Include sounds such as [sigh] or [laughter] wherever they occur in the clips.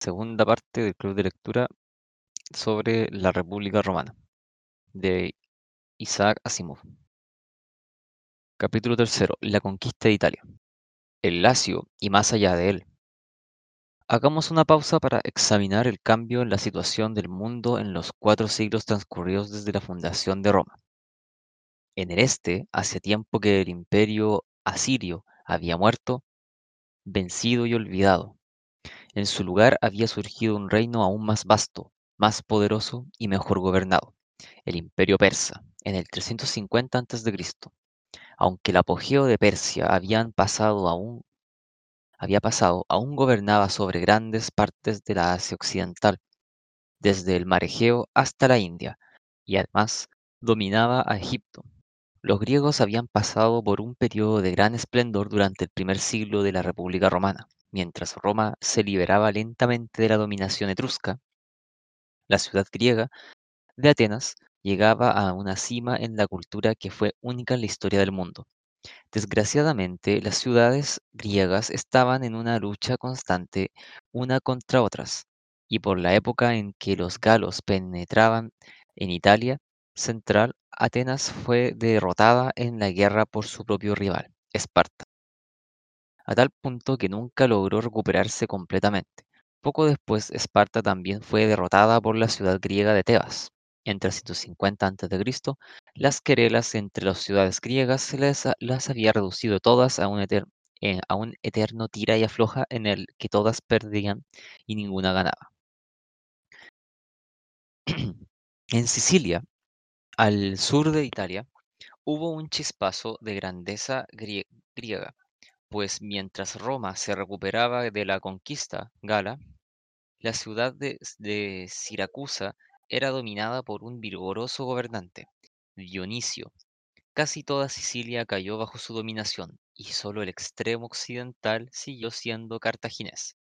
segunda parte del club de lectura sobre la República Romana, de Isaac Asimov. Capítulo tercero. La conquista de Italia. El Lacio y más allá de él. Hagamos una pausa para examinar el cambio en la situación del mundo en los cuatro siglos transcurridos desde la fundación de Roma. En el este, hace tiempo que el imperio asirio había muerto, vencido y olvidado. En su lugar había surgido un reino aún más vasto, más poderoso y mejor gobernado, el imperio persa, en el 350 a.C. Aunque el apogeo de Persia pasado aún, había pasado, aún gobernaba sobre grandes partes de la Asia Occidental, desde el mar Egeo hasta la India, y además dominaba a Egipto. Los griegos habían pasado por un periodo de gran esplendor durante el primer siglo de la República Romana, mientras Roma se liberaba lentamente de la dominación etrusca. La ciudad griega de Atenas llegaba a una cima en la cultura que fue única en la historia del mundo. Desgraciadamente, las ciudades griegas estaban en una lucha constante una contra otras, y por la época en que los galos penetraban en Italia central, Atenas fue derrotada en la guerra por su propio rival, Esparta, a tal punto que nunca logró recuperarse completamente. Poco después, Esparta también fue derrotada por la ciudad griega de Tebas. En 350 a.C., las querelas entre las ciudades griegas las había reducido todas a un, eh, a un eterno tira y afloja en el que todas perdían y ninguna ganaba. [clears throat] en Sicilia, al sur de Italia, hubo un chispazo de grandeza griega, pues mientras Roma se recuperaba de la conquista gala, la ciudad de, Siracusa era dominada por un vigoroso gobernante, Dionisio. Casi toda Sicilia cayó bajo su dominación y solo el extremo occidental siguió siendo cartaginés.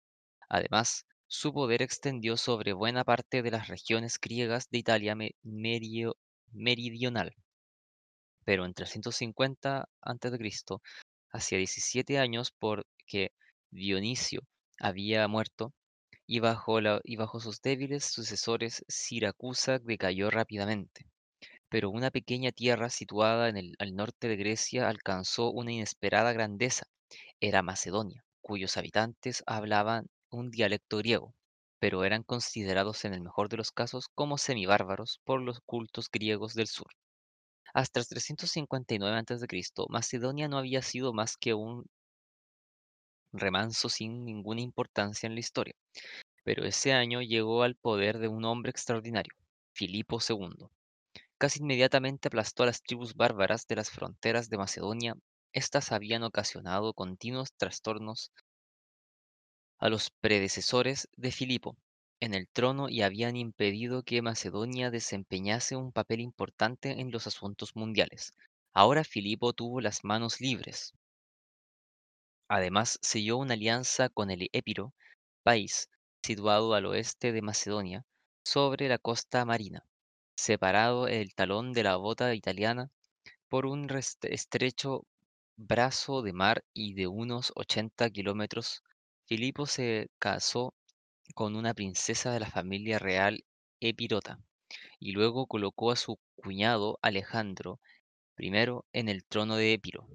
Además, su poder extendió sobre buena parte de las regiones griegas de Italia meridional. Pero en 350 a.C., hacia 17 años porque Dionisio había muerto, y bajo, sus débiles sucesores Siracusa decayó rápidamente. Pero una pequeña tierra situada en el, al norte de Grecia alcanzó una inesperada grandeza. Era Macedonia, cuyos habitantes hablaban un dialecto griego, pero eran considerados en el mejor de los casos como semibárbaros por los cultos griegos del sur. Hasta el 359 a.C., Macedonia no había sido más que un remanso sin ninguna importancia en la historia, pero ese año llegó al poder de un hombre extraordinario, Filipo II. Casi inmediatamente aplastó a las tribus bárbaras de las fronteras de Macedonia. Estas habían ocasionado continuos trastornos a los predecesores de Filipo en el trono y habían impedido que Macedonia desempeñase un papel importante en los asuntos mundiales. Ahora Filipo tuvo las manos libres. Además, selló una alianza con el Épiro, país situado al oeste de Macedonia, sobre la costa marina, separado el talón de la bota italiana por un estrecho brazo de mar y de unos 80 kilómetros. Filipo se casó con una princesa de la familia real epirota y luego colocó a su cuñado Alejandro I en el trono de Epiro.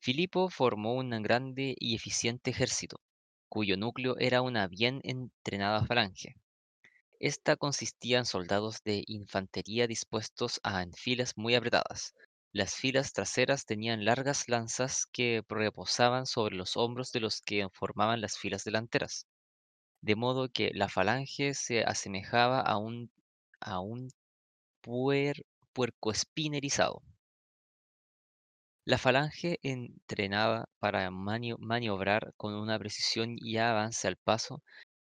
Filipo formó un grande y eficiente ejército, cuyo núcleo era una bien entrenada falange. Esta consistía en soldados de infantería dispuestos a en filas muy apretadas. Las filas traseras tenían largas lanzas que reposaban sobre los hombros de los que formaban las filas delanteras, de modo que la falange se asemejaba a un, a un puer, puercoespín la falange entrenada para maniobrar con una precisión y avance al paso,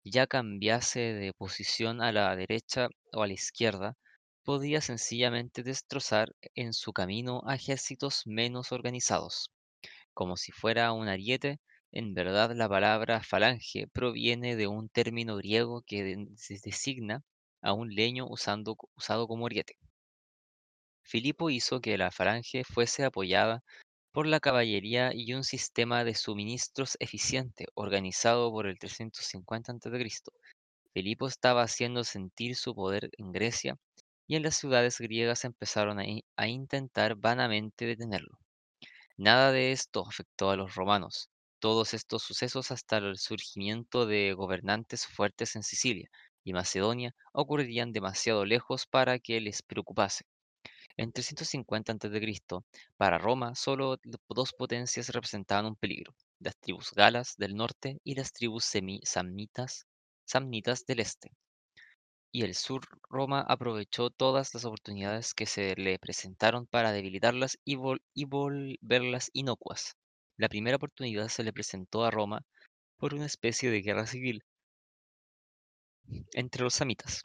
ya cambiase de posición a la derecha o a la izquierda, podía sencillamente destrozar en su camino a ejércitos menos organizados. Como si fuera un ariete, en verdad la palabra falange proviene de un término griego que designa a un leño usado como ariete. Filipo hizo que la falange fuese apoyada por la caballería y un sistema de suministros eficiente organizado por el 350 a.C. Filipo estaba haciendo sentir su poder en Grecia y en las ciudades griegas empezaron a intentar vanamente detenerlo. Nada de esto afectó a los romanos. Todos estos sucesos hasta el surgimiento de gobernantes fuertes en Sicilia y Macedonia ocurrirían demasiado lejos para que les preocupase. En 350 a.C., para Roma, solo dos potencias representaban un peligro, las tribus galas del norte y las tribus samnitas, samnitas del este. Y el sur, Roma aprovechó todas las oportunidades que se le presentaron para debilitarlas y volverlas inocuas. La primera oportunidad se le presentó a Roma por una especie de guerra civil entre los samitas.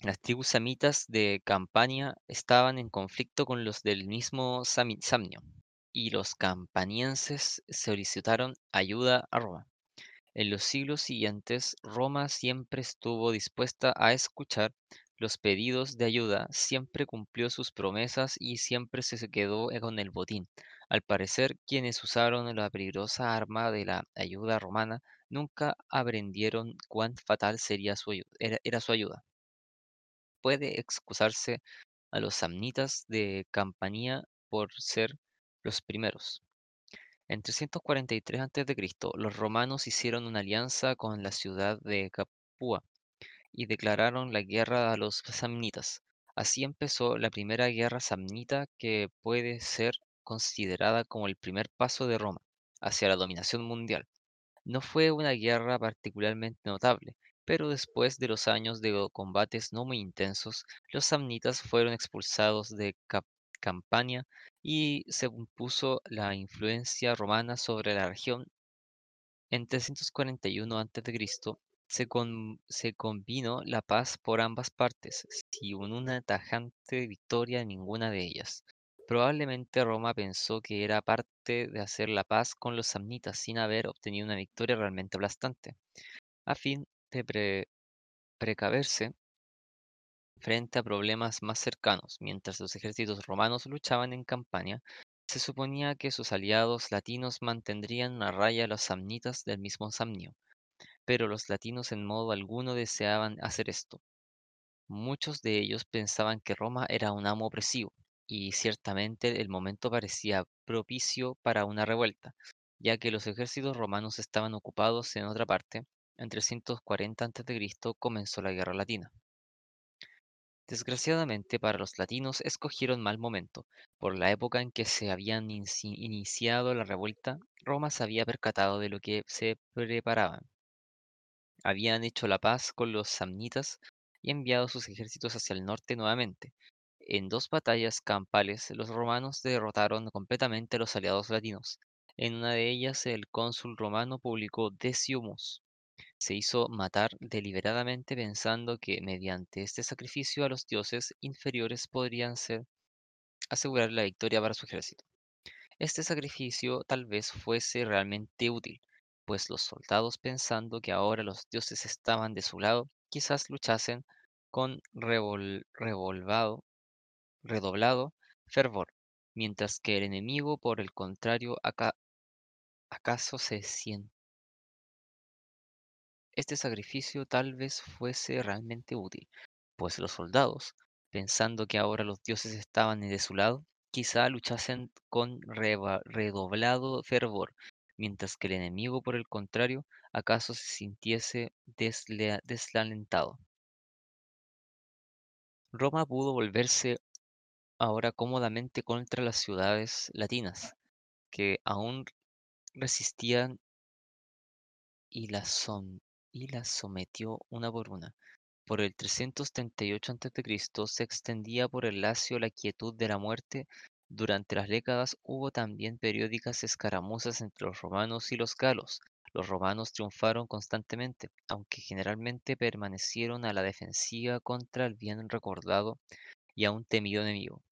Las tribus samitas de Campania estaban en conflicto con los del mismo Samnio, y los campanienses solicitaron ayuda a Roma. En los siglos siguientes, Roma siempre estuvo dispuesta a escuchar los pedidos de ayuda, siempre cumplió sus promesas y siempre se quedó con el botín. Al parecer, quienes usaron la peligrosa arma de la ayuda romana nunca aprendieron cuán fatal sería su ayu- era era su ayuda puede excusarse a los samnitas de Campania por ser los primeros. En 343 a.C., los romanos hicieron una alianza con la ciudad de Capua y declararon la guerra a los samnitas. Así empezó la primera guerra samnita que puede ser considerada como el primer paso de Roma hacia la dominación mundial. No fue una guerra particularmente notable, pero después de los años de combates no muy intensos, los samnitas fueron expulsados de Campania y se impuso la influencia romana sobre la región. En 341 a.C. se, se convino la paz por ambas partes, sin una tajante victoria en ninguna de ellas. Probablemente Roma pensó que era parte de hacer la paz con los samnitas sin haber obtenido una victoria realmente aplastante. A fin de pre- precaverse frente a problemas más cercanos, mientras los ejércitos romanos luchaban en Campania, se suponía que sus aliados latinos mantendrían a raya a los samnitas del mismo Samnio, pero los latinos en modo alguno deseaban hacer esto. Muchos de ellos pensaban que Roma era un amo opresivo, y ciertamente el momento parecía propicio para una revuelta, ya que los ejércitos romanos estaban ocupados en otra parte. En 340 a.C. comenzó la Guerra Latina. Desgraciadamente para los latinos escogieron mal momento. Por la época en que se habían iniciado la revuelta, Roma se había percatado de lo que se preparaban. Habían hecho la paz con los samnitas y enviado sus ejércitos hacia el norte nuevamente. En dos batallas campales, los romanos derrotaron completamente a los aliados latinos. En una de ellas, el cónsul romano publicó Deciumus. Se hizo matar deliberadamente pensando que mediante este sacrificio a los dioses inferiores podrían ser asegurar la victoria para su ejército. Este sacrificio tal vez fuese realmente útil, pues los soldados pensando que ahora los dioses estaban de su lado, quizás luchasen con revol- revolvado- redoblado fervor, mientras que el enemigo, por el contrario, aca- acaso se siente. Este sacrificio tal vez fuese realmente útil, pues los soldados, pensando que ahora los dioses estaban de su lado, quizá luchasen con redoblado fervor, mientras que el enemigo, por el contrario, acaso se sintiese desalentado. Roma pudo volverse ahora cómodamente contra las ciudades latinas, que aún resistían y las, som- y las sometió una por una. Por el 338 a.C. se extendía por el Lacio la quietud de la muerte. Durante las décadas hubo también periódicas escaramuzas entre los romanos y los galos. Los romanos triunfaron constantemente, aunque generalmente permanecieron a la defensiva contra el bien recordado y aún temido enemigo.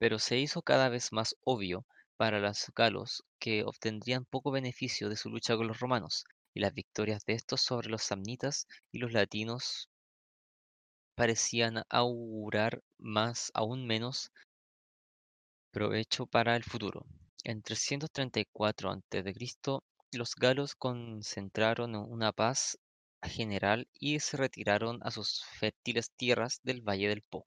Pero se hizo cada vez más obvio para los galos que obtendrían poco beneficio de su lucha con los romanos, y las victorias de estos sobre los samnitas y los latinos parecían augurar más, aún menos provecho para el futuro. En 334 a.C., los galos concentraron una paz general y se retiraron a sus fértiles tierras del valle del Po.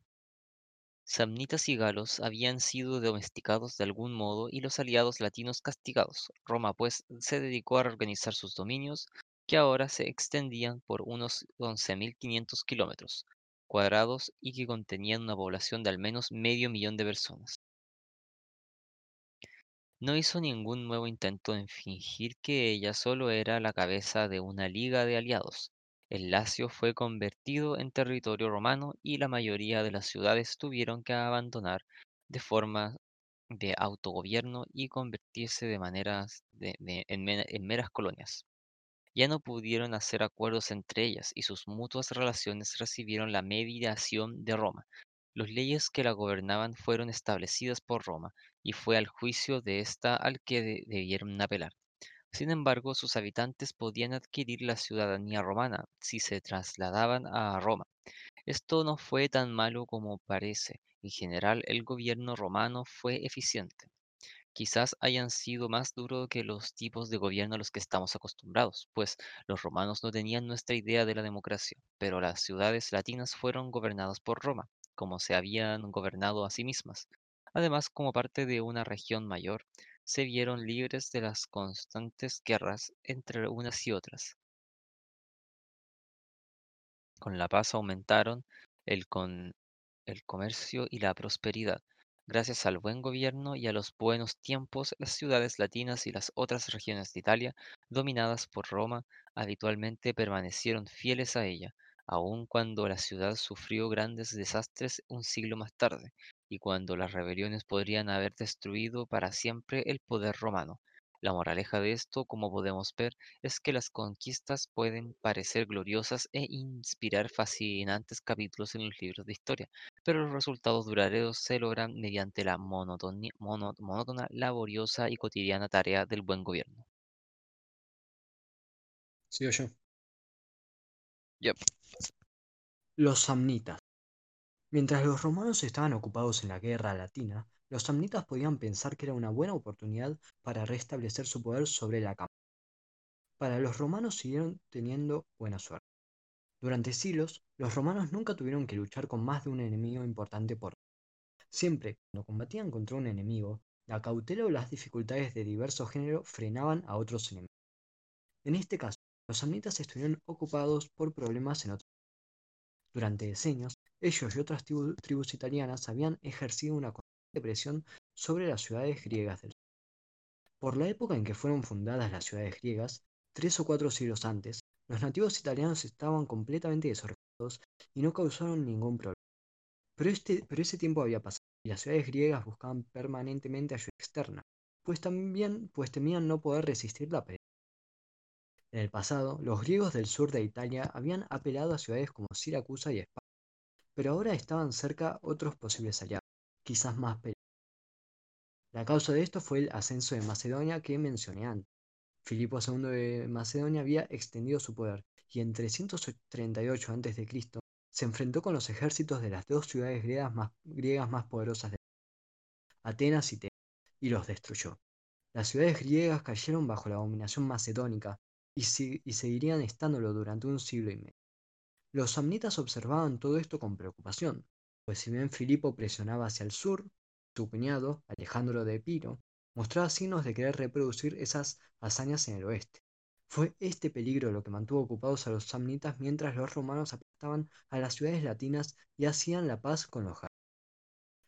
Samnitas y galos habían sido domesticados de algún modo y los aliados latinos castigados. Roma, pues, se dedicó a reorganizar sus dominios, que ahora se extendían por unos 11.500 kilómetros cuadrados y que contenían una población de al menos medio millón de personas. No hizo ningún nuevo intento en fingir que ella solo era la cabeza de una liga de aliados. El Lacio fue convertido en territorio romano y la mayoría de las ciudades tuvieron que abandonar de forma de autogobierno y convertirse de maneras en, meras colonias. Ya no pudieron hacer acuerdos entre ellas y sus mutuas relaciones recibieron la mediación de Roma. Las leyes que la gobernaban fueron establecidas por Roma y fue al juicio de ésta al que de- debieron apelar. Sin embargo, sus habitantes podían adquirir la ciudadanía romana si se trasladaban a Roma. Esto no fue tan malo como parece. En general, el gobierno romano fue eficiente. Quizás hayan sido más duros que los tipos de gobierno a los que estamos acostumbrados, pues los romanos no tenían nuestra idea de la democracia, pero las ciudades latinas fueron gobernadas por Roma, como se habían gobernado a sí mismas. Además, como parte de una región mayor, se vieron libres de las constantes guerras entre unas y otras. Con la paz aumentaron el, con- el comercio y la prosperidad. Gracias al buen gobierno y a los buenos tiempos, las ciudades latinas y las otras regiones de Italia, dominadas por Roma, habitualmente permanecieron fieles a ella, aun cuando la ciudad sufrió grandes desastres un siglo más tarde, y cuando las rebeliones podrían haber destruido para siempre el poder romano. La moraleja de esto, como podemos ver, es que las conquistas pueden parecer gloriosas e inspirar fascinantes capítulos en los libros de historia, pero los resultados duraderos se logran mediante la mono- monótona, laboriosa y cotidiana tarea del buen gobierno. Sigo yo. Yep. Los samnitas. Mientras los romanos estaban ocupados en la guerra latina, los samnitas podían pensar que era una buena oportunidad para restablecer su poder sobre la cámara. Para los romanos siguieron teniendo buena suerte. Durante siglos, los romanos nunca tuvieron que luchar con más de un enemigo importante por Siempre, cuando combatían contra un enemigo, la cautela o las dificultades de diverso género frenaban a otros enemigos. En este caso, los samnitas estuvieron ocupados por problemas en otros. Durante decenios, ellos y otras tribu- tribus italianas habían ejercido una constante presión sobre las ciudades griegas del sur. Por la época en que fueron fundadas las ciudades griegas, tres o cuatro siglos antes, los nativos italianos estaban completamente desorganizados y no causaron ningún problema. Pero, este, pero ese tiempo había pasado y las ciudades griegas buscaban permanentemente ayuda externa, pues también pues temían no poder resistir la. En el pasado, los griegos del sur de Italia habían apelado a ciudades como Siracusa y Esparta, pero ahora estaban cerca otros posibles aliados, quizás más peligrosos. La causa de esto fue el ascenso de Macedonia que mencioné antes. Filipo II de Macedonia había extendido su poder y en 338 a.C. se enfrentó con los ejércitos de las dos ciudades griegas más, griegas más poderosas de Atenas y Tebas, y los destruyó. Las ciudades griegas cayeron bajo la dominación macedónica y, si- y seguirían estándolo durante un siglo y medio. Los samnitas observaban todo esto con preocupación, pues si bien Filipo presionaba hacia el sur, su cuñado, Alejandro de Epiro, mostraba signos de querer reproducir esas hazañas en el oeste. Fue este peligro lo que mantuvo ocupados a los samnitas mientras los romanos aplastaban a las ciudades latinas y hacían la paz con los galos.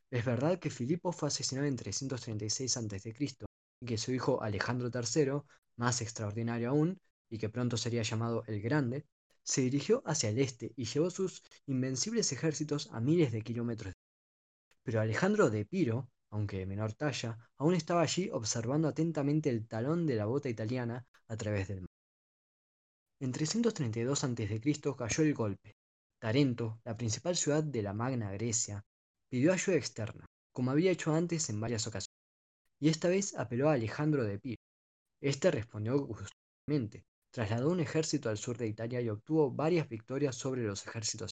Es verdad que Filipo fue asesinado en 336 a.C. y que su hijo Alejandro III, más extraordinario aún, y que pronto sería llamado el Grande, se dirigió hacia el este y llevó sus invencibles ejércitos a miles de kilómetros. Pero Alejandro de Epiro, aunque de menor talla, aún estaba allí observando atentamente el talón de la bota italiana a través del mar. En 332 a.C. cayó el golpe. Tarento, la principal ciudad de la Magna Grecia, pidió ayuda externa, como había hecho antes en varias ocasiones, y esta vez apeló a Alejandro de Epiro. Este respondió gustosamente, trasladó un ejército al sur de Italia y obtuvo varias victorias sobre los ejércitos.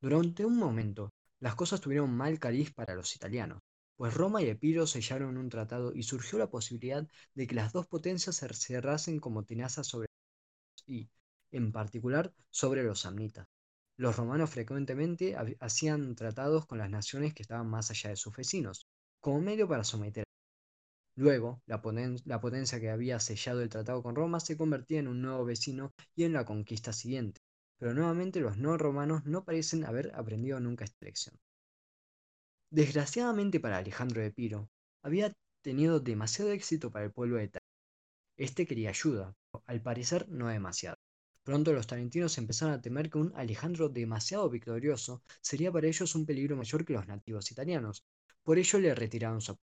Durante un momento, las cosas tuvieron mal cariz para los italianos, pues Roma y Epiro sellaron un tratado y surgió la posibilidad de que las dos potencias se cerrasen como tenazas sobre y, en particular, sobre los samnitas. Los romanos frecuentemente hacían tratados con las naciones que estaban más allá de sus vecinos, como medio para someter. Luego, la, potencia que había sellado el tratado con Roma se convertía en un nuevo vecino y en la conquista siguiente, pero nuevamente los no romanos no parecen haber aprendido nunca esta lección. Desgraciadamente para Alejandro de Piro, había tenido demasiado éxito para el pueblo de Italia. Este quería ayuda, pero al parecer no demasiado. Pronto los talentinos empezaron a temer que un Alejandro demasiado victorioso sería para ellos un peligro mayor que los nativos italianos. Por ello le retiraron su apoyo.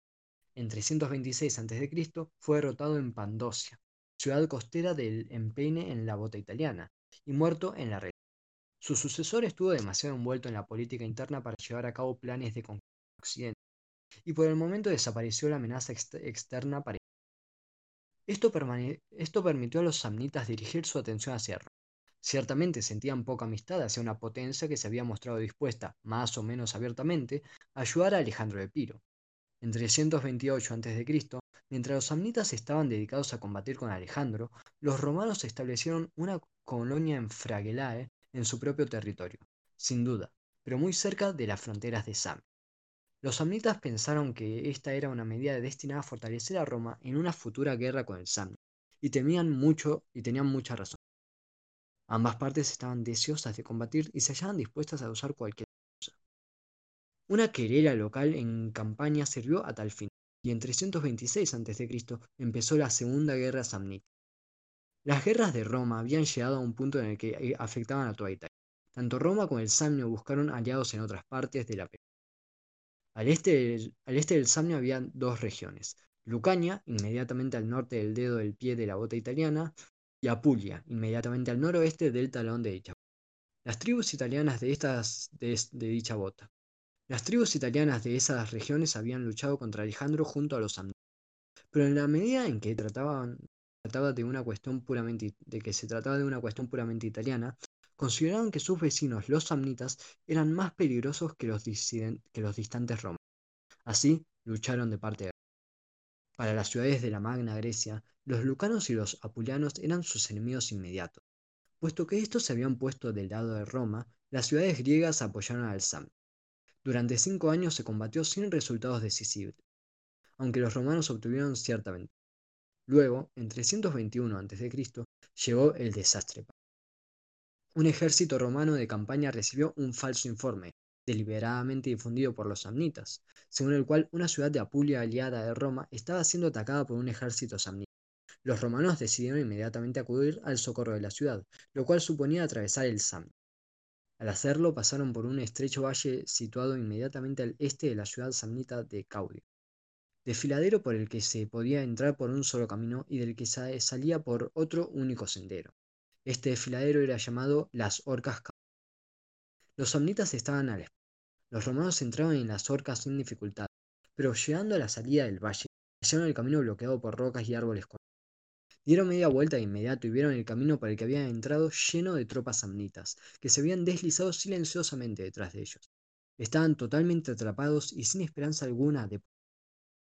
En 326 a.C. fue derrotado en Pandosia, ciudad costera del Empeine en la bota italiana, y muerto en la red. Su sucesor estuvo demasiado envuelto en la política interna para llevar a cabo planes de conquista de Occidente, y por el momento desapareció la amenaza externa para esto, esto permitió a los samnitas dirigir su atención hacia Roma. Ciertamente sentían poca amistad hacia una potencia que se había mostrado dispuesta, más o menos abiertamente, a ayudar a Alejandro de Piro. En 328 a.C., mientras los samnitas estaban dedicados a combatir con Alejandro, los romanos establecieron una colonia en Fragelae en su propio territorio, sin duda, pero muy cerca de las fronteras de Sam. Los samnitas pensaron que esta era una medida destinada a fortalecer a Roma en una futura guerra con el Samnio, y temían mucho y tenían mucha razón. Ambas partes estaban deseosas de combatir y se hallaban dispuestas a usar cualquier. Una querela local en campaña sirvió a tal fin, y en 326 a.C. empezó la Segunda Guerra Samnita. Las guerras de Roma habían llegado a un punto en el que eh, afectaban a toda Italia. Tanto Roma como el Samnio buscaron aliados en otras partes de la al este, del, Samnio había dos regiones, Lucania, inmediatamente al norte del dedo del pie de la bota italiana, y Apulia, inmediatamente al noroeste del talón de dicha bota. Las tribus italianas de, estas, de, dicha bota. Las tribus italianas de esas regiones habían luchado contra Alejandro junto a los samnitas, pero en la medida en que trataban, trataba de una cuestión puramente se trataba de una cuestión puramente italiana, consideraron que sus vecinos, los samnitas, eran más peligrosos que los, que los distantes romanos. Así, lucharon de parte de Para las ciudades de la Magna Grecia, los lucanos y los apulianos eran sus enemigos inmediatos. Puesto que estos se habían puesto del lado de Roma, las ciudades griegas apoyaron al Sam. Durante cinco años se combatió sin resultados decisivos, aunque los romanos obtuvieron cierta ventaja. Luego, en 321 a.C., llegó el desastre. Un ejército romano de campaña recibió un falso informe, deliberadamente difundido por los samnitas, según el cual una ciudad de Apulia aliada de Roma estaba siendo atacada por un ejército samnita. Los romanos decidieron inmediatamente acudir al socorro de la ciudad, lo cual suponía atravesar el Samnio. Al hacerlo pasaron por un estrecho valle situado inmediatamente al este de la ciudad samnita de Caudio, desfiladero por el que se podía entrar por un solo camino y del que salía por otro único sendero. Este desfiladero era llamado las Orcas Los samnitas estaban al Los romanos entraron en las orcas sin dificultad, pero llegando a la salida del valle, hallaron el camino bloqueado por rocas y árboles Dieron media vuelta de inmediato y vieron el camino por el que habían entrado lleno de tropas samnitas, que se habían deslizado silenciosamente detrás de ellos. Estaban totalmente atrapados y sin esperanza alguna de...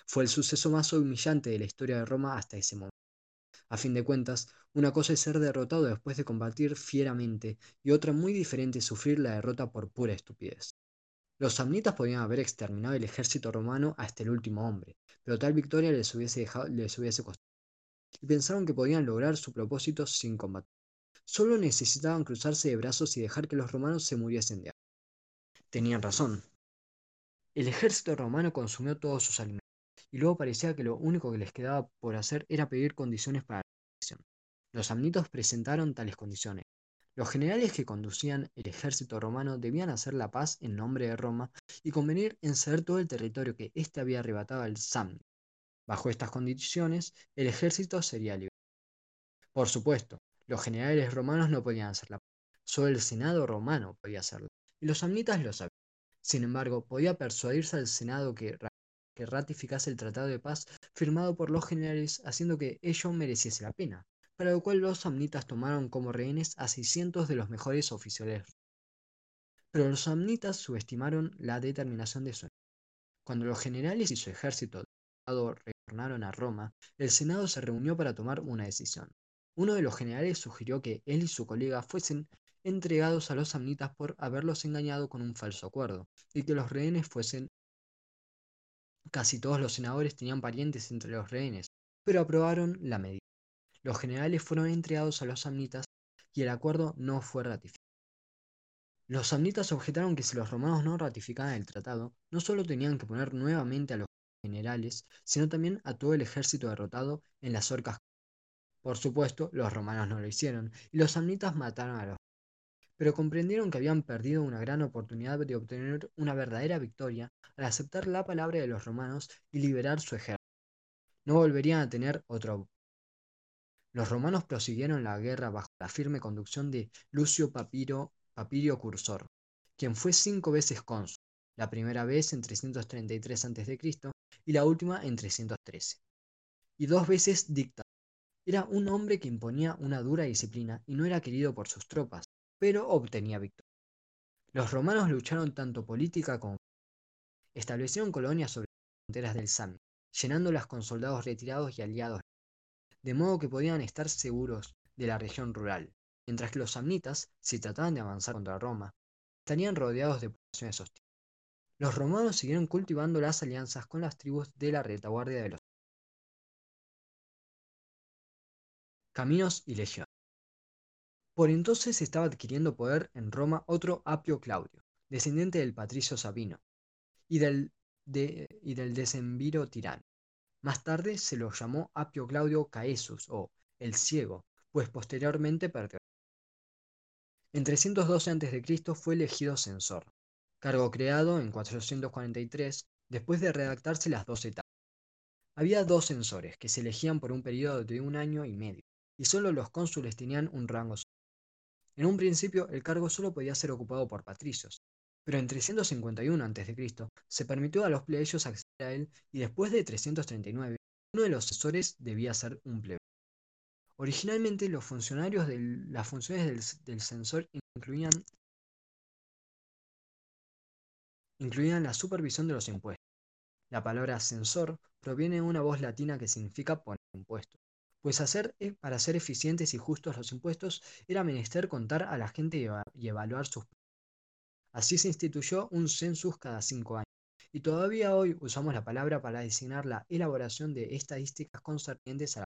Fue el suceso más humillante de la historia de Roma hasta ese momento. A fin de cuentas, una cosa es ser derrotado después de combatir fieramente y otra muy diferente es sufrir la derrota por pura estupidez. Los samnitas podían haber exterminado el ejército romano hasta el último hombre, pero tal victoria les hubiese, dejado, les hubiese costado. Y pensaron que podían lograr su propósito sin combatir. Solo necesitaban cruzarse de brazos y dejar que los romanos se muriesen de hambre. Tenían razón. El ejército romano consumió todos sus alimentos y luego parecía que lo único que les quedaba por hacer era pedir condiciones para la elección. Los samnitos presentaron tales condiciones. Los generales que conducían el ejército romano debían hacer la paz en nombre de Roma y convenir en ceder todo el territorio que éste había arrebatado al Samnio. Bajo estas condiciones, el ejército sería libre. Por supuesto, los generales romanos no podían hacer la paz, solo el Senado romano podía hacerlo, y los samnitas lo sabían. Sin embargo, podía persuadirse al Senado que que ratificase el tratado de paz firmado por los generales, haciendo que ello mereciese la pena, para lo cual los samnitas tomaron como rehenes a 600 de los mejores oficiales. Pero los samnitas subestimaron la determinación de su Cuando los generales y su ejército retornaron a Roma, el Senado se reunió para tomar una decisión. Uno de los generales sugirió que él y su colega fuesen entregados a los samnitas por haberlos engañado con un falso acuerdo, y que los rehenes fuesen... Casi todos los senadores tenían parientes entre los rehenes, pero aprobaron la medida. Los generales fueron entregados a los samnitas y el acuerdo no fue ratificado. Los samnitas objetaron que si los romanos no ratificaban el tratado, no solo tenían que poner nuevamente a los generales, sino también a todo el ejército derrotado en las orcas. Por supuesto, los romanos no lo hicieron, y los samnitas mataron a los pero comprendieron que habían perdido una gran oportunidad de obtener una verdadera victoria al aceptar la palabra de los romanos y liberar su ejército. No volverían a tener otro. Los romanos prosiguieron la guerra bajo la firme conducción de Lucio Papiro, Papirio Cursor, quien fue cinco veces cónsul, la primera vez en 333 a.C. y la última en 313, y dos veces dictador. Era un hombre que imponía una dura disciplina y no era querido por sus tropas, pero obtenía victoria. Los romanos lucharon tanto política como establecieron colonias sobre las fronteras del Sami, llenándolas con soldados retirados y aliados, de modo que podían estar seguros de la región rural, mientras que los samnitas, si trataban de avanzar contra Roma, estarían rodeados de poblaciones hostiles. Los romanos siguieron cultivando las alianzas con las tribus de la retaguardia de los caminos y legiones. Por entonces estaba adquiriendo poder en Roma otro Apio Claudio, descendiente del patricio Sabino, y del, y del decemviro tirano. Más tarde se lo llamó Apio Claudio Caesus o el Ciego, pues posteriormente perdió. En 312 a.C. fue elegido censor, cargo creado en 443 después de redactarse las dos etapas. Había dos censores que se elegían por un periodo de un año y medio, y solo los cónsules tenían un rango en un principio, el cargo solo podía ser ocupado por patricios, pero en 351 a.C. se permitió a los plebeyos acceder a él y después de 339, uno de los asesores debía ser un plebeyo. Originalmente, las funciones del, censor incluían, incluían la supervisión de los impuestos. La palabra censor proviene de una voz latina que significa poner impuestos pues hacer, eh, para ser eficientes y justos los impuestos era menester contar a la gente y evaluar sus... Así se instituyó un census cada cinco años, y todavía hoy usamos la palabra para designar la elaboración de estadísticas concernientes a la...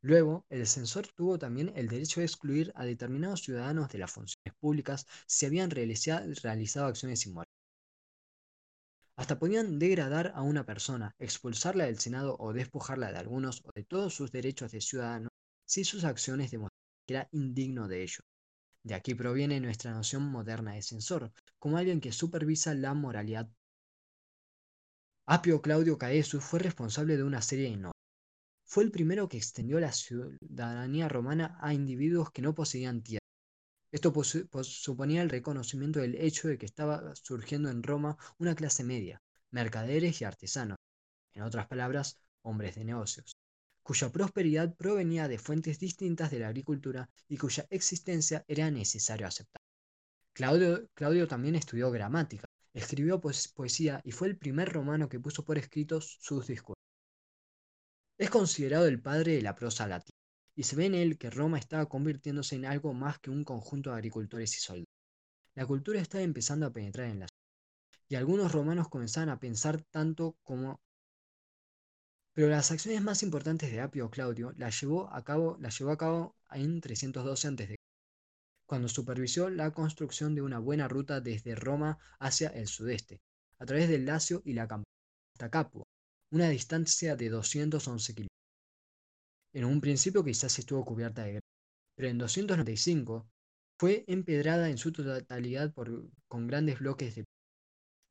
Luego, el censor tuvo también el derecho de excluir a determinados ciudadanos de las funciones públicas si habían realizado acciones inmorales. Hasta podían degradar a una persona, expulsarla del Senado o despojarla de algunos o de todos sus derechos de ciudadano si sus acciones demostraban que era indigno de ello. De aquí proviene nuestra noción moderna de censor, como alguien que supervisa la moralidad. Apio Claudio Caesus fue responsable de una serie de normas. Fue el primero que extendió la ciudadanía romana a individuos que no poseían tierra esto suponía el reconocimiento del hecho de que estaba surgiendo en Roma una clase media, mercaderes y artesanos, en otras palabras, hombres de negocios, cuya prosperidad provenía de fuentes distintas de la agricultura y cuya existencia era necesario aceptar. Claudio, también estudió gramática, escribió poesía y fue el primer romano que puso por escrito sus discursos. Es considerado el padre de la prosa latina y se ve en él que Roma estaba convirtiéndose en algo más que un conjunto de agricultores y soldados. La cultura estaba empezando a penetrar en la ciudad, y algunos romanos comenzaban a pensar tanto como... Pero las acciones más importantes de Apio Claudio las llevó a cabo, las llevó a cabo en 312 a.C., cuando supervisó la construcción de una buena ruta desde Roma hacia el sudeste, a través del Lacio y la Campania, hasta Capua, una distancia de 211 kilómetros. En un principio quizás estuvo cubierta de grava, pero en 295 fue empedrada en su totalidad con grandes bloques de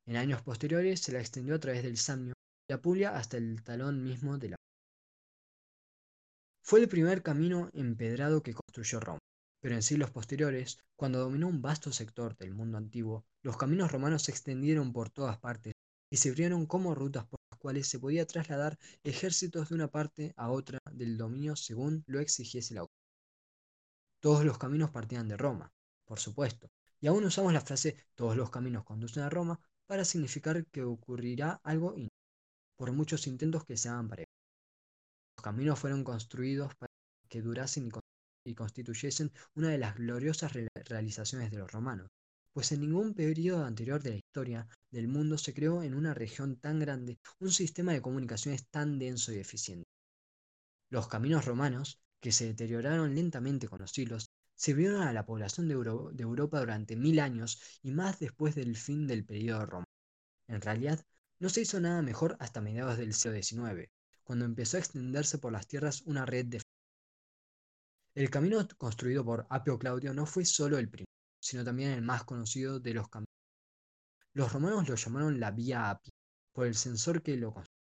En años posteriores se la extendió a través del Samnio y la Puglia hasta el talón mismo de la Fue el primer camino empedrado que construyó Roma, pero en siglos posteriores, cuando dominó un vasto sector del mundo antiguo, los caminos romanos se extendieron por todas partes y se abrieron como rutas por cuales se podía trasladar ejércitos de una parte a otra del dominio según lo exigiese la autoridad. Todos los caminos partían de Roma, por supuesto, y aún usamos la frase todos los caminos conducen a Roma para significar que ocurrirá algo inédito, por muchos intentos que se hagan para. Los caminos fueron construidos para que durasen y constituyesen una de las gloriosas realizaciones de los romanos, pues en ningún periodo anterior de la historia del mundo se creó en una región tan grande un sistema de comunicaciones tan denso y eficiente. Los caminos romanos, que se deterioraron lentamente con los siglos, sirvieron a la población de, Europa durante mil años y más después del fin del periodo romano. En realidad, no se hizo nada mejor hasta mediados del siglo XIX, cuando empezó a extenderse por las tierras una red de... El camino construido por Apio Claudio no fue solo el primero, sino también el más conocido de los caminos. Los romanos lo llamaron la Vía Apia, por el censor que lo construyó.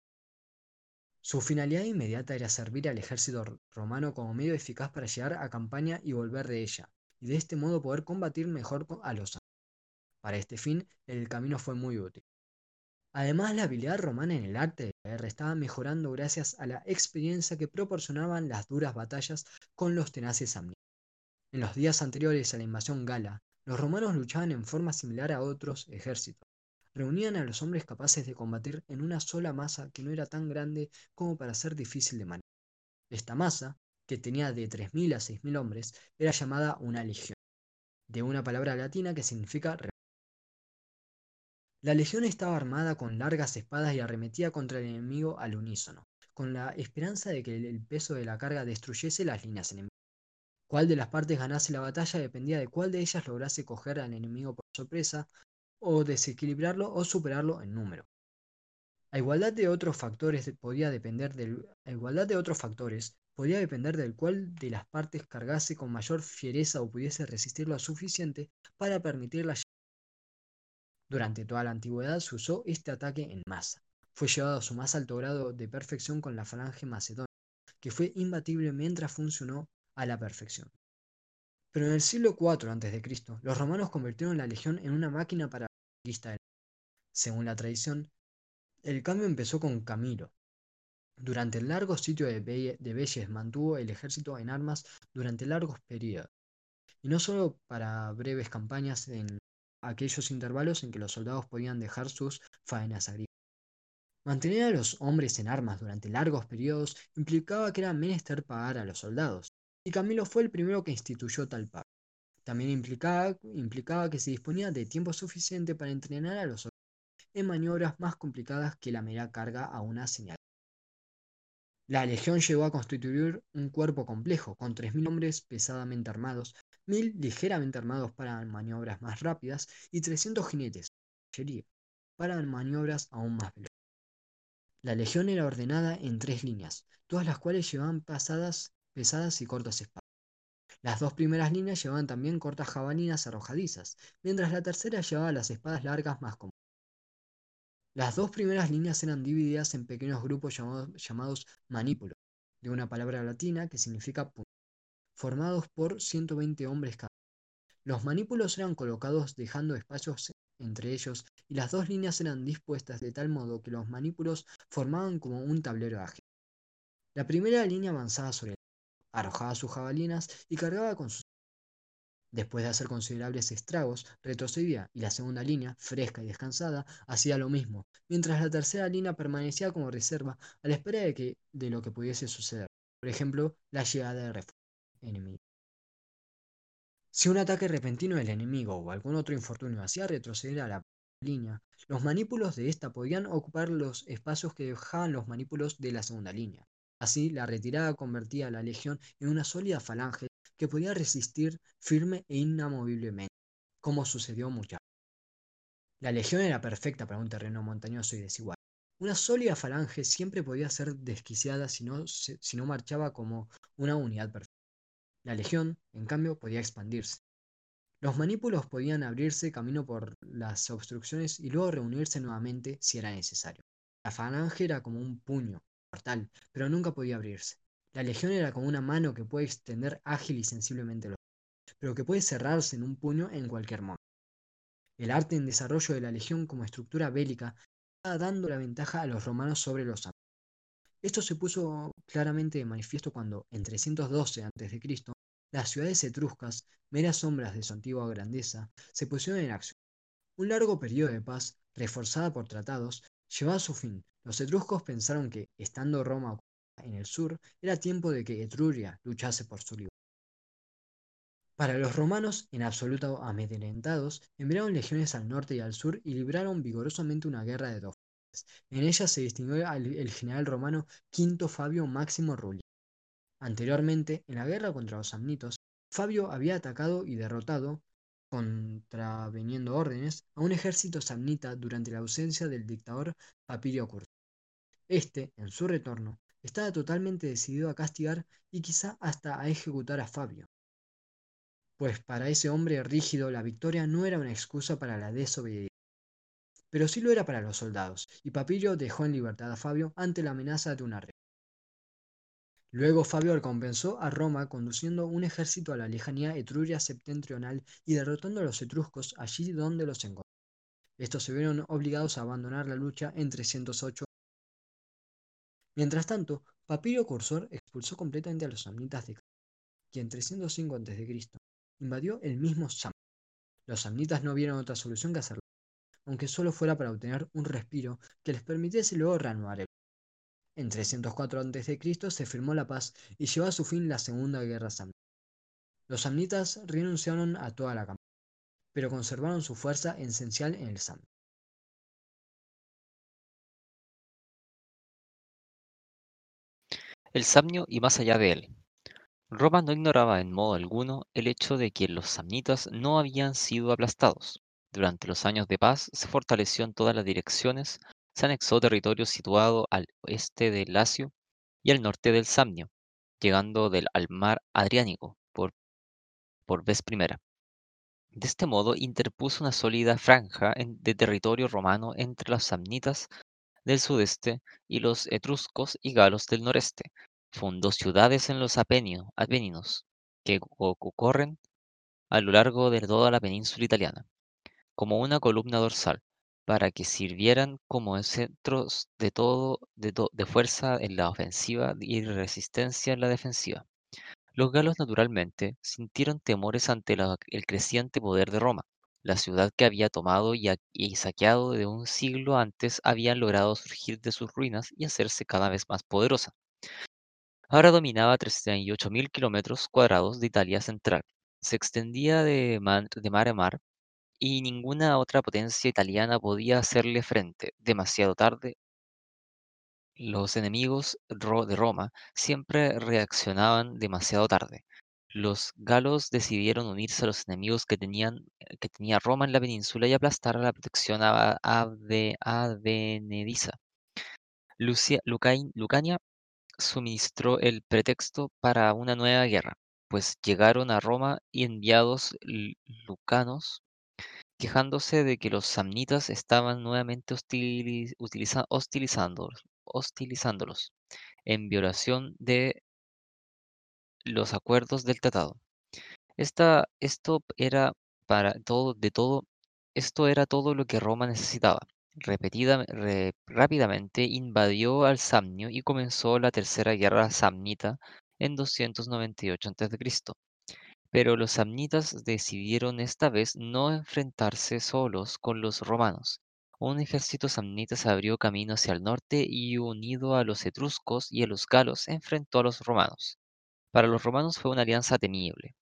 Su finalidad inmediata era servir al ejército romano como medio eficaz para llegar a campaña y volver de ella, y de este modo poder combatir mejor a los Para este fin, el camino fue muy útil. Además, la habilidad romana en el arte de la guerra estaba mejorando gracias a la experiencia que proporcionaban las duras batallas con los tenaces samnitas. En los días anteriores a la invasión gala, los romanos luchaban en forma similar a otros ejércitos, reunían a los hombres capaces de combatir en una sola masa que no era tan grande como para ser difícil de manejar. Esta masa, que tenía de 3.000 a 6.000 hombres, era llamada una legión, de una palabra latina que significa La legión estaba armada con largas espadas y arremetía contra el enemigo al unísono, con la esperanza de que el peso de la carga destruyese las líneas enemigas. Cuál de las partes ganase la batalla dependía de cuál de ellas lograse coger al enemigo por sorpresa o desequilibrarlo o superarlo en número. A igualdad de otros factores podía depender del, igualdad de otros factores podía depender del cual de las partes cargase con mayor fiereza o pudiese resistir lo suficiente para permitir la Durante toda la antigüedad se usó este ataque en masa. Fue llevado a su más alto grado de perfección con la falange macedonia, que fue imbatible mientras funcionó a la perfección. Pero en el siglo IV a.C., los romanos convirtieron la legión en una máquina para según la tradición, el cambio empezó con Camilo. Durante el largo sitio de, Belles mantuvo el ejército en armas durante largos periodos, y no solo para breves campañas en aquellos intervalos en que los soldados podían dejar sus faenas agrícolas. Mantener a los hombres en armas durante largos periodos implicaba que era menester pagar a los soldados, y Camilo fue el primero que instituyó tal pago. También implicaba, que se disponía de tiempo suficiente para entrenar a los en maniobras más complicadas que la mera carga a una señal. La legión llegó a constituir un cuerpo complejo, con 3.000 hombres pesadamente armados, 1.000 ligeramente armados para maniobras más rápidas y 300 jinetes para maniobras aún más veloces. La legión era ordenada en tres líneas, todas las cuales llevaban pasadas, pesadas y cortas espadas. Las dos primeras líneas llevaban también cortas jabalinas arrojadizas, mientras la tercera llevaba las espadas largas más comunes. Las dos primeras líneas eran divididas en pequeños grupos llamados, manípulos, de una palabra latina que significa puño, formados por 120 hombres cada uno. Los manípulos eran colocados dejando espacios entre ellos y las dos líneas eran dispuestas de tal modo que los manípulos formaban como un tablero ágil. La primera línea avanzaba sobre arrojaba sus jabalinas y cargaba con sus... Después de hacer considerables estragos, retrocedía y la segunda línea, fresca y descansada, hacía lo mismo, mientras la tercera línea permanecía como reserva a la espera de, que, de lo que pudiese suceder, por ejemplo, la llegada de refuerzos enemigo. Si un ataque repentino del enemigo o algún otro infortunio hacía retroceder a la línea, los manípulos de esta podían ocupar los espacios que dejaban los manípulos de la segunda línea. Así, la retirada convertía a la legión en una sólida falange que podía resistir firme e inamoviblemente, como sucedió muchas veces. La legión era perfecta para un terreno montañoso y desigual. Una sólida falange siempre podía ser desquiciada si no, si no marchaba como una unidad perfecta. La legión, en cambio, podía expandirse. Los manípulos podían abrirse camino por las obstrucciones y luego reunirse nuevamente si era necesario. La falange era como un puño, pero nunca podía abrirse. La legión era como una mano que puede extender ágil y sensiblemente los pero que puede cerrarse en un puño en cualquier momento. El arte en desarrollo de la legión como estructura bélica estaba dando la ventaja a los romanos sobre los árabes. Esto se puso claramente de manifiesto cuando, en 312 a.C., las ciudades etruscas, meras sombras de su antigua grandeza, se pusieron en acción. Un largo periodo de paz reforzada por tratados, llegó a su fin. Los etruscos pensaron que, estando Roma en el sur, era tiempo de que Etruria luchase por su libertad. Para los romanos, en absoluto amedrentados, enviaron legiones al norte y al sur y libraron vigorosamente una guerra de dos frentes. En ella se distinguió el general romano Quinto Fabio Máximo Rulli. Anteriormente, en la guerra contra los samnitos, Fabio había atacado y derrotado, contraveniendo órdenes, a un ejército samnita durante la ausencia del dictador Papirio Cursor. Este, en su retorno, estaba totalmente decidido a castigar y quizá hasta a ejecutar a Fabio. Pues para ese hombre rígido la victoria no era una excusa para la desobediencia. Pero sí lo era para los soldados, y Papirio dejó en libertad a Fabio ante la amenaza de una red. Luego Fabio recompensó a Roma conduciendo un ejército a la lejanía Etruria septentrional y derrotando a los etruscos allí donde los encontró. Estos se vieron obligados a abandonar la lucha en 308. Mientras tanto, Papirio Cursor expulsó completamente a los samnitas de y en 305 a.C. invadió el mismo Sam. Los samnitas no vieron otra solución que hacerlo, aunque solo fuera para obtener un respiro que les permitiese luego reanudar el en 304 a.C. se firmó la paz y llevó a su fin la Segunda Guerra Samnita. Los samnitas renunciaron a toda la campaña, pero conservaron su fuerza esencial en el Sam. El Samnio y más allá de él. Roma no ignoraba en modo alguno el hecho de que los samnitas no habían sido aplastados. Durante los años de paz se fortaleció en todas las direcciones se anexó territorio situado al oeste del Lacio y al norte del Samnio, llegando del, al mar Adriático por, por vez primera. De este modo interpuso una sólida franja de territorio romano entre los samnitas del sudeste y los etruscos y galos del noreste. Fundó ciudades en los Apeninos que ocurren a lo largo de toda la península italiana, como una columna dorsal, para que sirvieran como centros de todo de, de fuerza en la ofensiva y resistencia en la defensiva. Los galos naturalmente sintieron temores ante el creciente poder de Roma. La ciudad que había tomado y, saqueado de un siglo antes había logrado surgir de sus ruinas y hacerse cada vez más poderosa. Ahora dominaba 38.000 kilómetros cuadrados de Italia central. Se extendía de mar a mar y ninguna otra potencia italiana podía hacerle frente. Demasiado tarde, los enemigos de Roma siempre reaccionaban demasiado tarde. Los galos decidieron unirse a los enemigos que, tenían, eh, que tenía Roma en la península y aplastar la protección advenediza. Lucania suministró el pretexto para una nueva guerra, pues llegaron a Roma y enviados lucanos quejándose de que los samnitas estaban nuevamente hostilizándolos, en violación de los acuerdos del tratado. esto era para todo, de todo, esto era todo lo que Roma necesitaba. Repetida, rápidamente invadió al Samnio y comenzó la tercera guerra samnita en 298 a.C. Pero los samnitas decidieron esta vez no enfrentarse solos con los romanos. Un ejército samnita se abrió camino hacia el norte y unido a los etruscos y a los galos enfrentó a los romanos. Para los romanos fue una alianza temible.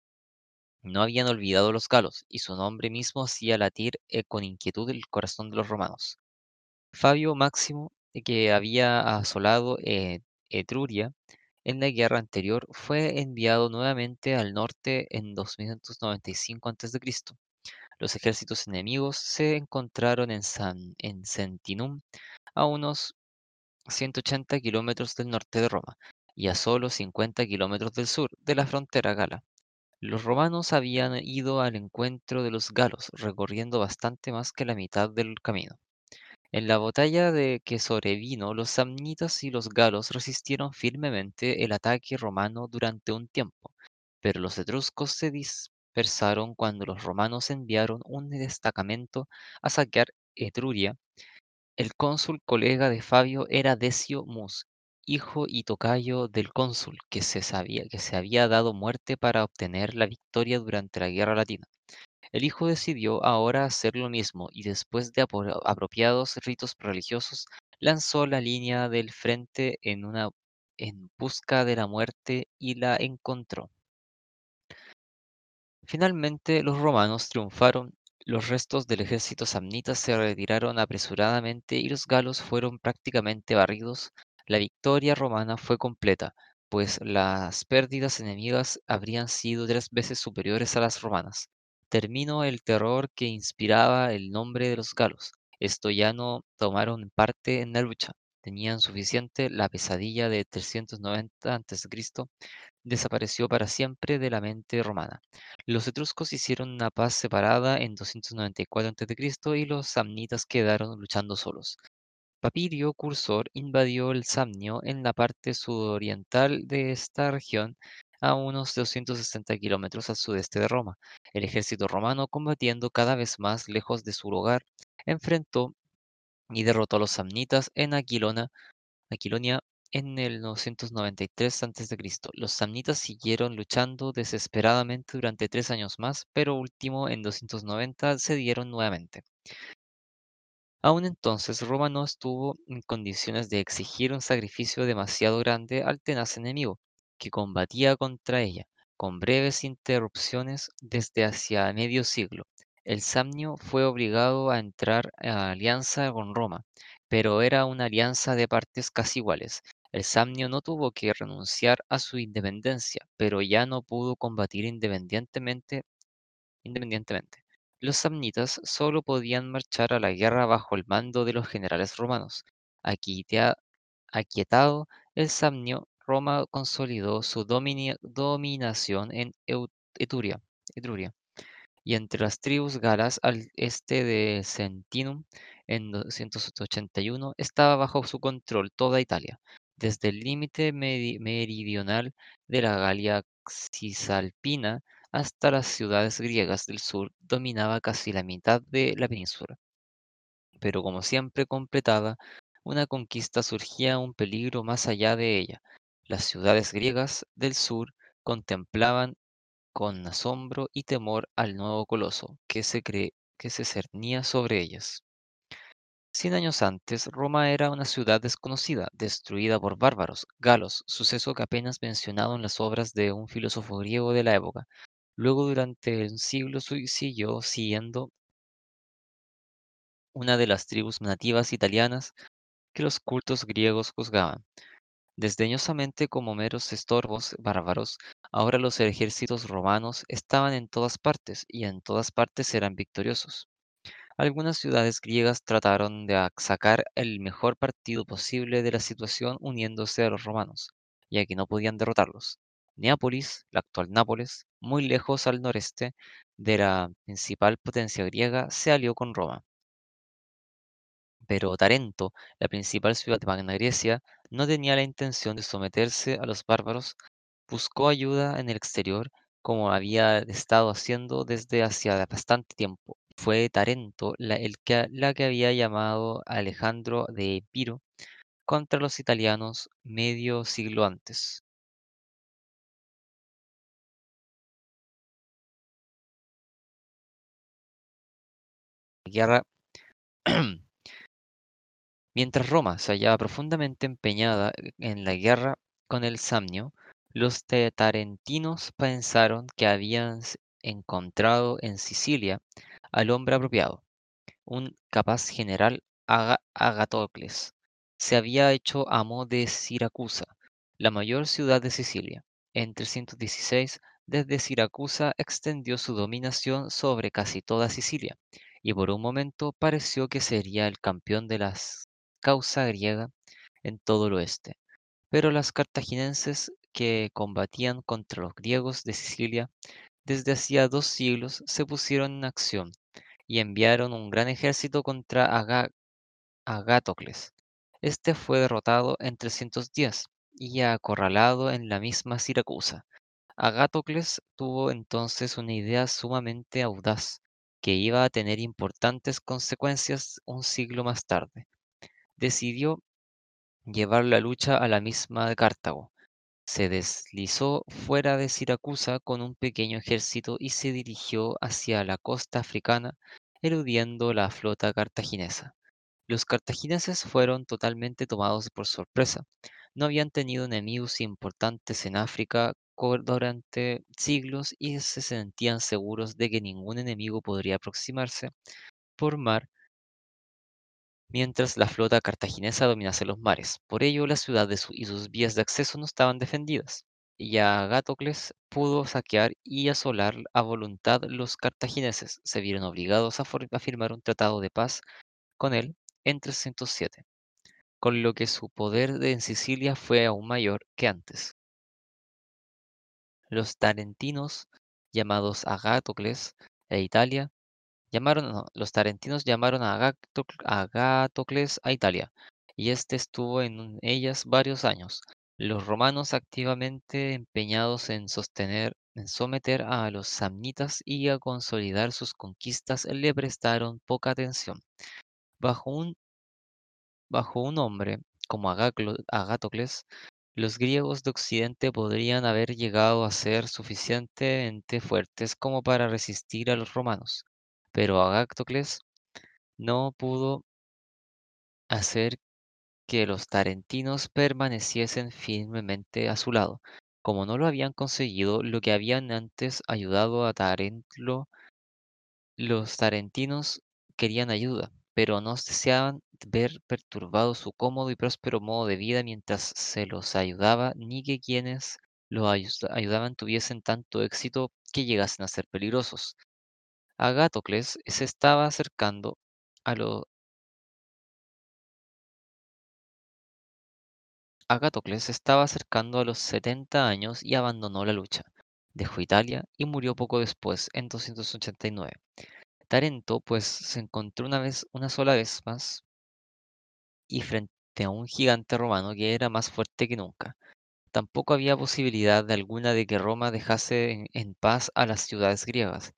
No habían olvidado los galos y su nombre mismo hacía latir eh, con inquietud el corazón de los romanos. Fabio Máximo, eh, que había asolado eh, Etruria, en la guerra anterior, fue enviado nuevamente al norte en 295 a.C. Los ejércitos enemigos se encontraron en, San, en Sentinum, a unos 180 kilómetros del norte de Roma y a solo 50 kilómetros del sur de la frontera gala. Los romanos habían ido al encuentro de los galos, recorriendo bastante más que la mitad del camino. En la batalla de que sobrevino, los samnitas y los galos resistieron firmemente el ataque romano durante un tiempo, pero los etruscos se dispersaron cuando los romanos enviaron un destacamento a saquear Etruria. El cónsul colega de Fabio era Decio Mus, hijo y tocayo del cónsul, que se sabía que se había dado muerte para obtener la victoria durante la guerra latina. El hijo decidió ahora hacer lo mismo y después de apropiados ritos religiosos, lanzó la línea del frente en una en busca de la muerte y la encontró. Finalmente los romanos triunfaron, los restos del ejército samnita se retiraron apresuradamente y los galos fueron prácticamente barridos. La victoria romana fue completa, pues las pérdidas enemigas habrían sido tres veces superiores a las romanas. Terminó el terror que inspiraba el nombre de los galos. Esto ya no tomaron parte en la lucha. Tenían suficiente la pesadilla de 390 a.C desapareció para siempre de la mente romana. Los etruscos hicieron una paz separada en 294 a.C. y los samnitas quedaron luchando solos. Papirio Cursor invadió el Samnio en la parte sudoriental de esta región, a unos 260 kilómetros al sudeste de Roma. El ejército romano, combatiendo cada vez más lejos de su hogar, enfrentó y derrotó a los samnitas en Aquilona Aquilonia en el 993 a.C. Los samnitas siguieron luchando desesperadamente durante tres años más, pero último en 290 cedieron nuevamente. Aún entonces, Roma no estuvo en condiciones de exigir un sacrificio demasiado grande al tenaz enemigo, que combatía contra ella, con breves interrupciones desde hacia medio siglo. El Samnio fue obligado a entrar a alianza con Roma, pero era una alianza de partes casi iguales. El Samnio no tuvo que renunciar a su independencia, pero ya no pudo combatir independientemente independientemente. Los samnitas solo podían marchar a la guerra bajo el mando de los generales romanos. Aquitea- Aquietado el Samnio, Roma consolidó su dominación en Etruria, y entre las tribus galas al este de Sentinum en 281 estaba bajo su control toda Italia, desde el límite meri- meridional de la Galia Cisalpina hasta las ciudades griegas del sur, dominaba casi la mitad de la península. Pero como siempre completada, una conquista surgía un peligro más allá de ella. Las ciudades griegas del sur contemplaban con asombro y temor al nuevo coloso que se cree que se cernía sobre ellas. Cien años antes, Roma era una ciudad desconocida, destruida por bárbaros, galos, suceso que apenas mencionado en las obras de un filósofo griego de la época. Luego, durante un siglo, siguió siendo una de las tribus nativas italianas que los cultos griegos juzgaban. Desdeñosamente como meros estorbos bárbaros, ahora los ejércitos romanos estaban en todas partes y en todas partes eran victoriosos. Algunas ciudades griegas trataron de sacar el mejor partido posible de la situación uniéndose a los romanos, ya que no podían derrotarlos. Neápolis, la actual Nápoles, muy lejos al noreste de la principal potencia griega, se alió con Roma. Pero Tarento, la principal ciudad de Magna Grecia, no tenía la intención de someterse a los bárbaros, buscó ayuda en el exterior, como había estado haciendo desde hacía bastante tiempo. Fue Tarento la, el que, la que había llamado a Alejandro de Epiro contra los italianos medio siglo antes. [clears throat] Mientras Roma se hallaba profundamente empeñada en la guerra con el Samnio, los tarentinos pensaron que habían encontrado en Sicilia al hombre apropiado, un capaz general Aga- Agatocles. Se había hecho amo de Siracusa, la mayor ciudad de Sicilia. En 316, desde Siracusa extendió su dominación sobre casi toda Sicilia, y por un momento pareció que sería el campeón de la causa griega en todo el oeste. Pero los cartagineses que combatían contra los griegos de Sicilia desde hacía dos siglos se pusieron en acción y enviaron un gran ejército contra Aga- Agatocles. Este fue derrotado en 310 y acorralado en la misma Siracusa. Agatocles tuvo entonces una idea sumamente audaz que iba a tener importantes consecuencias un siglo más tarde. Decidió llevar la lucha a la misma Cartago. Se deslizó fuera de Siracusa con un pequeño ejército y se dirigió hacia la costa africana, eludiendo la flota cartaginesa. Los cartagineses fueron totalmente tomados por sorpresa. No habían tenido enemigos importantes en África durante siglos y se sentían seguros de que ningún enemigo podría aproximarse por mar mientras la flota cartaginesa dominase los mares. Por ello, la ciudad y sus vías de acceso no estaban defendidas, y Agatocles pudo saquear y asolar a voluntad los cartagineses. Se vieron obligados a, firmar un tratado de paz con él en 307, con lo que su poder de- en Sicilia fue aún mayor que antes. Los tarentinos, llamados Agatocles e Italia, Llamaron, los tarentinos llamaron a Agatocles a Italia, y éste estuvo en ellas varios años. Los romanos, activamente empeñados en sostener, en someter a los samnitas y a consolidar sus conquistas, le prestaron poca atención. Bajo un, bajo un hombre como Agatocles, los griegos de Occidente podrían haber llegado a ser suficientemente fuertes como para resistir a los romanos, pero Agáctocles no pudo hacer que los tarentinos permaneciesen firmemente a su lado. Como no lo habían conseguido, lo que habían antes ayudado a Tarentlo, los tarentinos querían ayuda, pero no deseaban ver perturbado su cómodo y próspero modo de vida mientras se los ayudaba, ni que quienes los ayu- ayudaban tuviesen tanto éxito que llegasen a ser peligrosos. Agatocles se estaba acercando a los Agatocles estaba acercando a los 70 años y abandonó la lucha. Dejó Italia y murió poco después, en 289. Tarento, pues, se encontró una vez, una sola vez más y frente a un gigante romano que era más fuerte que nunca. Tampoco había posibilidad de alguna de que Roma dejase en, paz a las ciudades griegas.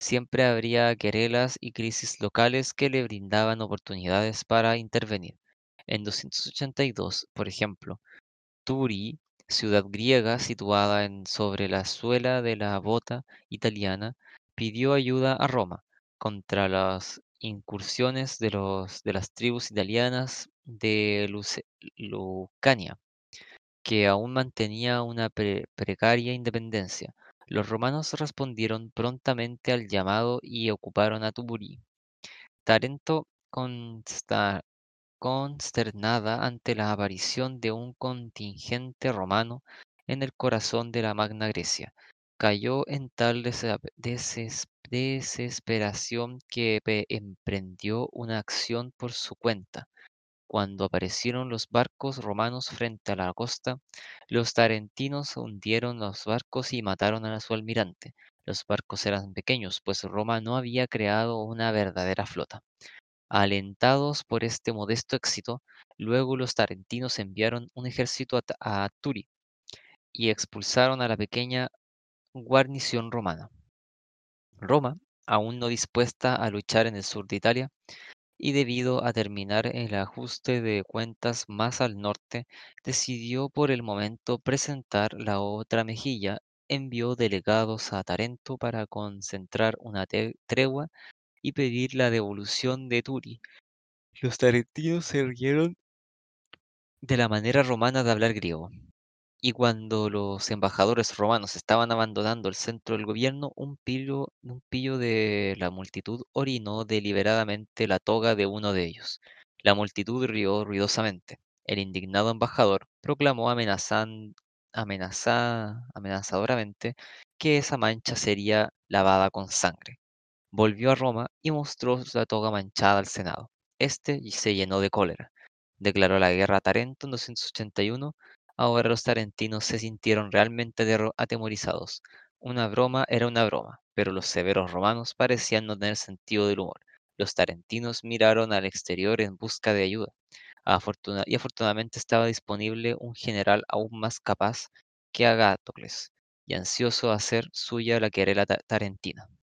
Siempre habría querelas y crisis locales que le brindaban oportunidades para intervenir. En 282, por ejemplo, Turi, ciudad griega situada en- sobre la suela de la bota italiana, pidió ayuda a Roma contra las incursiones de, los, de las tribus italianas de Lucania, que aún mantenía una pre- precaria independencia. Los romanos respondieron prontamente al llamado y ocuparon a Tuburi. Tarento consternada ante la aparición de un contingente romano en el corazón de la Magna Grecia. Cayó en tal desa- deses- desesperación que emprendió una acción por su cuenta. Cuando aparecieron los barcos romanos frente a la costa, los tarentinos hundieron los barcos y mataron a su almirante. Los barcos eran pequeños, pues Roma no había creado una verdadera flota. Alentados por este modesto éxito, luego los tarentinos enviaron un ejército a, a Turi y expulsaron a la pequeña guarnición romana. Roma, aún no dispuesta a luchar en el sur de Italia, y debido a terminar el ajuste de cuentas más al norte, decidió por el momento presentar la otra mejilla. Envió delegados a Tarento para concentrar una tregua y pedir la devolución de Turi. Los tarentinos se rieron de la manera romana de hablar griego, y cuando los embajadores romanos estaban abandonando el centro del gobierno, un pillo, un pillo de la multitud orinó deliberadamente la toga de uno de ellos. La multitud rió ruidosamente. El indignado embajador proclamó amenazan- amenaza- amenazadoramente que esa mancha sería lavada con sangre. Volvió a Roma y mostró la toga manchada al Senado. Este se llenó de cólera. Declaró la guerra a Tarento en 281. Ahora los tarentinos se sintieron realmente atemorizados. Una broma era una broma, pero los severos romanos parecían no tener sentido del humor. Los tarentinos miraron al exterior en busca de ayuda. Y afortunadamente estaba disponible un general aún más capaz que Agatocles, y ansioso de hacer suya la querela ta- tarentina.